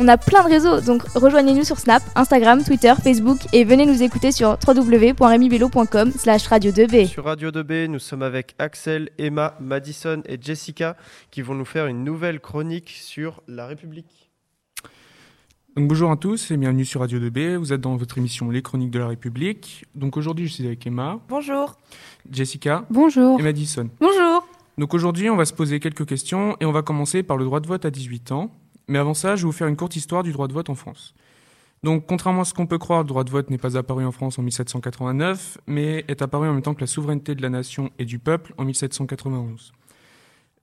On a plein de réseaux, donc rejoignez-nous sur Snap, Instagram, Twitter, Facebook et venez nous écouter sur www.remibello.com slash radio2b. Sur Radio 2B, nous sommes avec Axel, Emma, Madison et Jessica qui vont nous faire une nouvelle chronique sur la République. Donc bonjour à tous et bienvenue sur Radio 2B. Vous êtes dans votre émission Les Chroniques de la République. Donc aujourd'hui, je suis avec Emma. Bonjour. Jessica. Bonjour. Et Madison. Bonjour. Donc aujourd'hui, on va se poser quelques questions et on va commencer par le droit de vote à 18 ans. Mais avant ça, je vais vous faire une courte histoire du droit de vote en France. Donc, contrairement à ce qu'on peut croire, le droit de vote n'est pas apparu en France en 1789, mais est apparu en même temps que la souveraineté de la nation et du peuple en 1791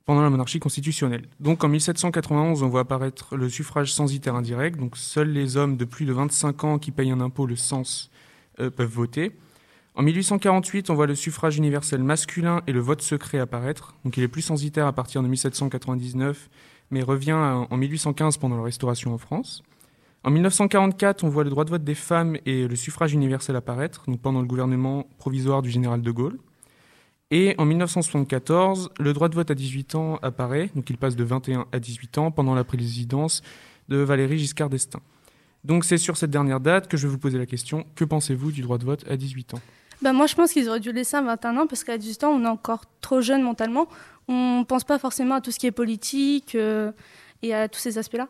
pendant la monarchie constitutionnelle. Donc en 1791, on voit apparaître le suffrage censitaire indirect, donc seuls les hommes de plus de 25 ans qui payent un impôt, le sens, euh, peuvent voter. En 1848, on voit le suffrage universel masculin et le vote secret apparaître, donc il est plus censitaire à partir de 1799, mais revient en 1815 pendant la Restauration en France. En 1944, on voit le droit de vote des femmes et le suffrage universel apparaître, donc pendant le gouvernement provisoire du général de Gaulle. Et en 1974, le droit de vote à 18 ans apparaît, donc il passe de 21 à 18 ans pendant la présidence de Valéry Giscard d'Estaing. Donc c'est sur cette dernière date que je vais vous poser la question, que pensez-vous du droit de vote à 18 ans? Bah moi je pense qu'ils auraient dû laisser à 21 ans parce qu'à 18 ans on est encore trop jeune mentalement. On ne pense pas forcément à tout ce qui est politique euh, et à tous ces aspects-là.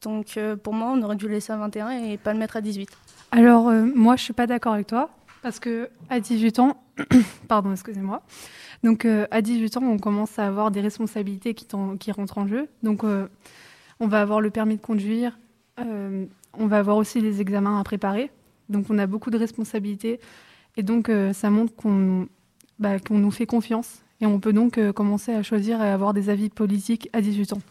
Donc euh, pour moi on aurait dû le laisser à 21 et pas le mettre à 18. Alors euh, moi je suis pas d'accord avec toi parce que à 18 ans, pardon, excusez-moi. Donc à 18 ans, on commence à avoir des responsabilités qui, rentrent en jeu. Donc on va avoir le permis de conduire, on va avoir aussi les examens à préparer. Donc on a beaucoup de responsabilités et donc ça montre bah, qu'on nous fait confiance et on peut donc commencer à choisir et avoir des avis politiques à 18 ans.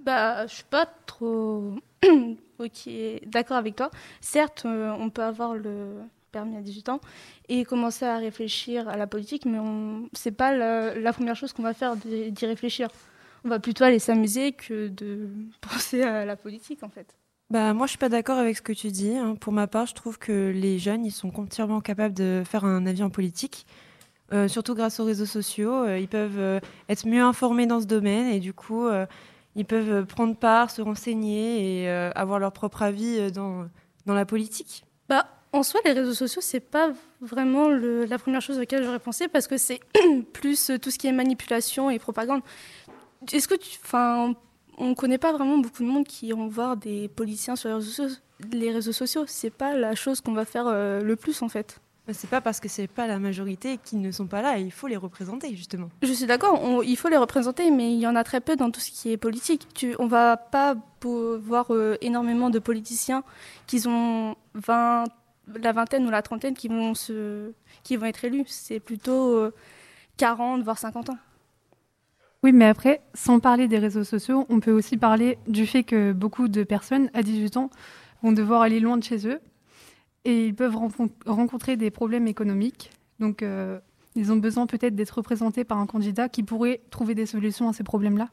Bah, je suis pas trop ok, d'accord avec toi. Certes, on peut avoir le permis à 18 ans et commencer à réfléchir à la politique, mais ce n'est pas la, la, première chose qu'on va faire d'y réfléchir. On va plutôt aller s'amuser que de penser à la politique, en fait. Bah, moi, je suis pas d'accord avec ce que tu dis. Hein. Pour ma part, je trouve que les jeunes, ils sont entièrement capables de faire un avis en politique. Euh, surtout grâce aux réseaux sociaux, euh, ils peuvent euh, être mieux informés dans ce domaine et du coup, ils peuvent prendre part, se renseigner et avoir leur propre avis dans, dans la politique. Bah, en soi, les réseaux sociaux, c'est pas vraiment la première chose à laquelle j'aurais pensé parce que c'est plus tout ce qui est manipulation et propagande. Est-ce que enfin, on connaît pas vraiment beaucoup de monde qui vont voir des policiers sur les réseaux sociaux. Les réseaux sociaux, c'est pas la chose qu'on va faire le plus en fait. C'est pas parce que c'est pas la majorité qu'ils ne sont pas là, il faut les représenter justement. Je suis d'accord, il faut les représenter, mais il y en a très peu dans tout ce qui est politique. Tu, on va pas voir euh, énormément de politiciens qui ont 20, la vingtaine ou la trentaine qui vont, se, qui vont être élus. C'est plutôt euh, 40 voire 50 ans. Oui, mais après, sans parler des réseaux sociaux, on peut aussi parler du fait que beaucoup de personnes à 18 ans vont devoir aller loin de chez eux et ils peuvent rencontrer des problèmes économiques. Donc, euh, ils ont besoin peut-être d'être représentés par un candidat qui pourrait trouver des solutions à ces problèmes-là.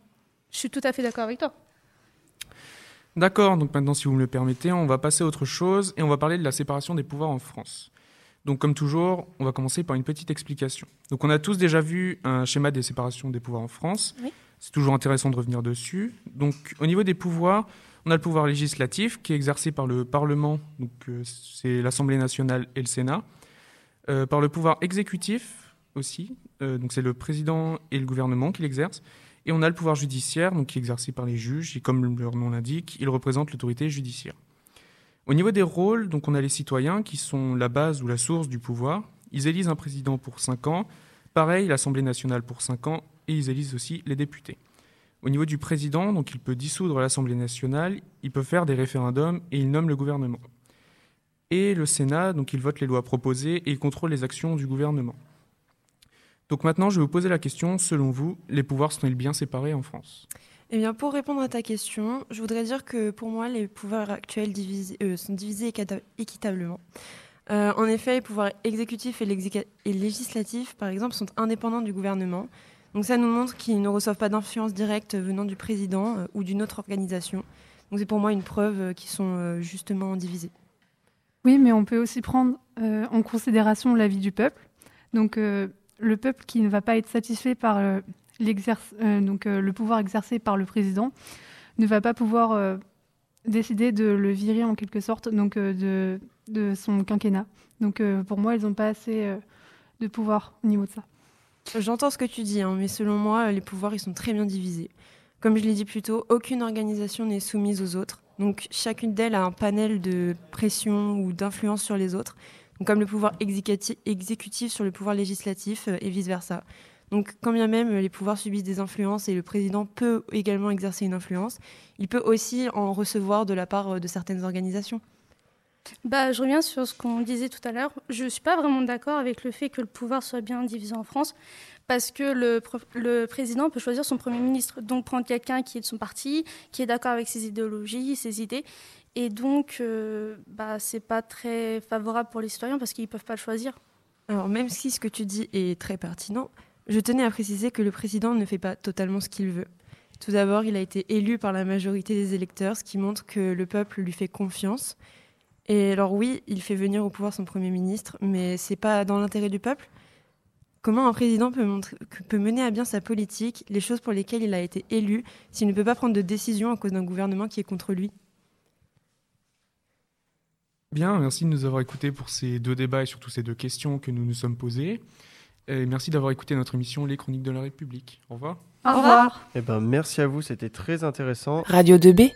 Je suis tout à fait d'accord avec toi. D'accord, donc maintenant, si vous me le permettez, on va passer à autre chose et on va parler de la séparation des pouvoirs en France. Donc, comme toujours, on va commencer par une petite explication. Donc, on a tous déjà vu un schéma des séparations des pouvoirs en France. Oui. C'est toujours intéressant de revenir dessus. Donc, au niveau des pouvoirs, on a le pouvoir législatif qui est exercé par le Parlement, donc euh, c'est l'Assemblée nationale et le Sénat, euh, par le pouvoir exécutif aussi, euh, c'est le président et le gouvernement qui l'exercent, et on a le pouvoir judiciaire, qui est exercé par les juges, et comme leur nom l'indique, ils représentent l'autorité judiciaire. Au niveau des rôles, donc on a les citoyens qui sont la base ou la source du pouvoir. Ils élisent un président pour 5 ans, pareil l'Assemblée nationale pour 5 ans, et ils élisent aussi les députés. Au niveau du président, donc il peut dissoudre l'Assemblée nationale, il peut faire des référendums et il nomme le gouvernement. Et le Sénat, donc il vote les lois proposées et il contrôle les actions du gouvernement. Donc maintenant, je vais vous poser la question, selon vous, les pouvoirs sont-ils bien séparés en France? Eh bien, pour répondre à ta question, je voudrais dire que pour moi, les pouvoirs actuels euh, sont divisés équitablement. Euh, en effet, les pouvoirs exécutifs et, et législatifs, par exemple, sont indépendants du gouvernement. Donc ça nous montre qu'ils ne reçoivent pas d'influence directe venant du président euh, ou d'une autre organisation. Donc c'est pour moi une preuve euh, qu'ils sont euh, justement divisés. Oui, mais on peut aussi prendre en considération l'avis du peuple. Donc le peuple qui ne va pas être satisfait par le pouvoir exercé par le président ne va pas pouvoir décider de le virer en quelque sorte donc de, de son quinquennat. Donc pour moi, ils n'ont pas assez de pouvoir au niveau de ça. J'entends ce que tu dis, hein, mais selon moi, les pouvoirs, ils sont très bien divisés. Comme je l'ai dit plus tôt, aucune organisation n'est soumise aux autres. Donc chacune d'elles a un panel de pression ou d'influence sur les autres, comme le pouvoir exécutif sur le pouvoir législatif euh, et vice-versa. Donc quand bien même les pouvoirs subissent des influences et le président peut également exercer une influence, il peut aussi en recevoir de la part euh, de certaines organisations. Bah, je reviens sur ce qu'on disait tout à l'heure. Je ne suis pas vraiment d'accord avec le fait que le pouvoir soit bien divisé en France, parce que le, le, président peut choisir son Premier ministre, donc prendre quelqu'un qui est de son parti, qui est d'accord avec ses idéologies, ses idées. Et donc, euh, bah, ce n'est pas très favorable pour les citoyens parce qu'ils ne peuvent pas le choisir. Alors, même si ce que tu dis est très pertinent, je tenais à préciser que le président ne fait pas totalement ce qu'il veut. Tout d'abord, il a été élu par la majorité des électeurs, ce qui montre que le peuple lui fait confiance. Et alors oui, il fait venir au pouvoir son Premier ministre, mais c'est pas dans l'intérêt du peuple. Comment un président peut, peut, mener à bien sa politique, les choses pour lesquelles il a été élu, s'il ne peut pas prendre de décision à cause d'un gouvernement qui est contre lui? Bien, merci de nous avoir écoutés pour ces deux débats et surtout ces deux questions que nous nous sommes posées. Et merci d'avoir écouté notre émission Les Chroniques de la République. Au revoir. Au revoir. Eh ben, merci à vous, c'était très intéressant. Radio 2B